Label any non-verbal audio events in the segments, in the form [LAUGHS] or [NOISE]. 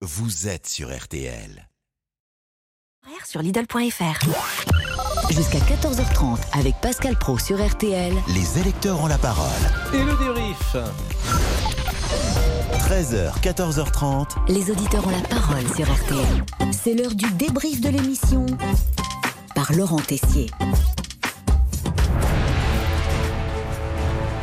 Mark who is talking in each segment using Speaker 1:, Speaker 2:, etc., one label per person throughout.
Speaker 1: vous êtes sur RTL.
Speaker 2: sur Lidl.fr.
Speaker 3: Jusqu'à 14h30 avec Pascal Pro sur RTL.
Speaker 1: Les électeurs ont la parole.
Speaker 4: Et le débrief
Speaker 1: 13h, 14h30.
Speaker 3: Les auditeurs ont la parole sur RTL. C'est l'heure du débrief de l'émission par Laurent Tessier.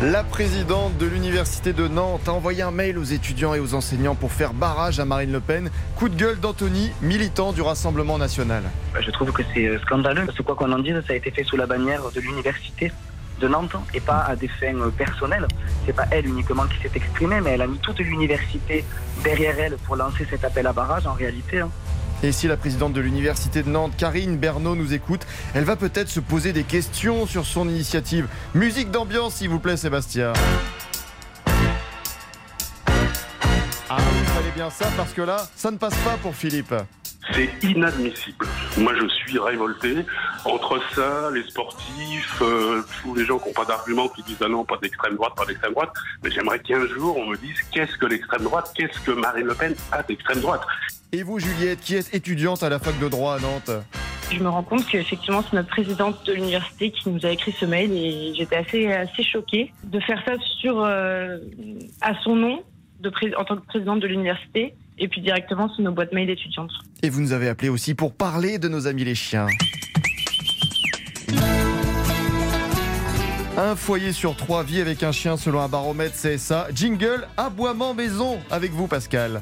Speaker 5: La présidente de l'université de Nantes a envoyé un mail aux étudiants et aux enseignants pour faire barrage à Marine Le Pen. Coup de gueule d'Anthony, militant du Rassemblement national.
Speaker 6: Je trouve que c'est euh, scandaleux parce que quoi qu'on en dise, ça a été fait sous la bannière de l'université de Nantes et pas à des fins euh, personnelles. C'est pas elle uniquement qui s'est exprimée, mais elle a mis toute l'université derrière elle pour lancer cet appel à barrage en réalité.
Speaker 5: Et si la présidente de l'université de Nantes, Karine Bernot, nous écoute, elle va peut-être se poser des questions sur son initiative. Musique d'ambiance, s'il vous plaît, Sébastien. Ah, il fallait bien ça parce que là, ça ne passe pas pour Philippe.
Speaker 7: C'est inadmissible. Moi, je suis révolté. Entre ça, les sportifs, euh, tous les gens qui n'ont pas d'arguments, qui disent ah non, pas d'extrême droite, pas d'extrême droite. Mais j'aimerais qu'un jour, on me dise qu'est-ce que l'extrême droite, qu'est-ce que Marine Le Pen a d'extrême droite?
Speaker 5: Et vous, Juliette, qui êtes étudiante à la fac de droit à Nantes?
Speaker 8: Je me rends compte qu'effectivement, c'est notre présidente de l'université qui nous a écrit ce mail et j'étais assez, assez choquée de faire ça sur, euh, à son nom de pré- en tant que présidente de l'université et puis directement sur nos boîtes mail étudiantes.
Speaker 5: Et vous nous avez appelé aussi pour parler de nos amis les chiens. Un foyer sur trois vit avec un chien selon un baromètre CSA. Jingle, aboiement maison avec vous Pascal.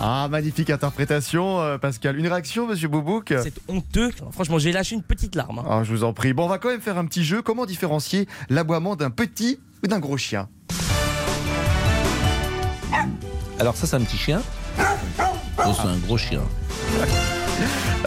Speaker 5: Ah, magnifique interprétation euh, Pascal. Une réaction monsieur Boubouk?
Speaker 4: C'est honteux. Franchement, j'ai lâché une petite larme. hein.
Speaker 5: Ah, je vous en prie. Bon, on va quand même faire un petit jeu. Comment différencier l'aboiement d'un petit ou d'un gros chien?
Speaker 9: Alors ça, c'est un petit chien. Oh, c'est un gros chien.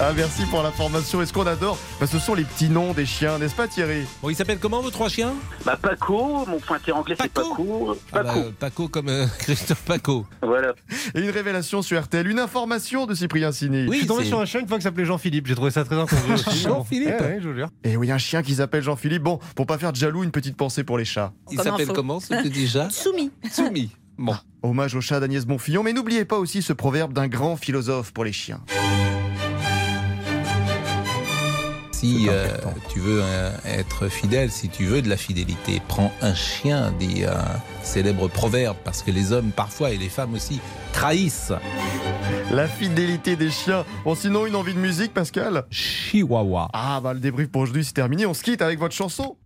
Speaker 5: Ah, merci pour l'information. Et ce qu'on adore, bah, ce sont les petits noms des chiens, n'est-ce pas Thierry?
Speaker 9: Bon, il s'appelle comment vos trois chiens?
Speaker 6: Bah Paco, mon pointeur anglais c'est
Speaker 9: Paco
Speaker 6: Paco. euh,
Speaker 9: Ah
Speaker 6: Paco,
Speaker 9: bah, Paco comme euh, [LAUGHS] Christophe Paco.
Speaker 6: voilà.
Speaker 5: Et une révélation sur RTL, une information de Cyprien Sini.
Speaker 9: Oui,
Speaker 10: Je suis tombé sur un chien une fois qui s'appelait Jean-Philippe. J'ai trouvé ça très [LAUGHS] aussi.
Speaker 9: Jean-Philippe
Speaker 10: Eh ouais, je vous jure.
Speaker 5: Et oui, un chien qui s'appelle Jean-Philippe. Bon, pour pas faire de jaloux, une petite pensée pour les chats.
Speaker 9: Il s'appelle comment ce petit chat
Speaker 3: Soumis.
Speaker 9: Soumi. Bon.
Speaker 5: Hommage au chat d'Agnès Bonfillon, mais n'oubliez pas aussi ce proverbe d'un grand philosophe pour les chiens.
Speaker 9: Si euh, tu veux euh, être fidèle, si tu veux de la fidélité, prends un chien, dit un célèbre proverbe, parce que les hommes parfois et les femmes aussi trahissent.
Speaker 5: La fidélité des chiens. Bon, sinon, une envie de musique, Pascal?
Speaker 9: Chihuahua.
Speaker 5: Ah, bah le débrief pour aujourd'hui, c'est terminé. On se quitte avec votre chanson.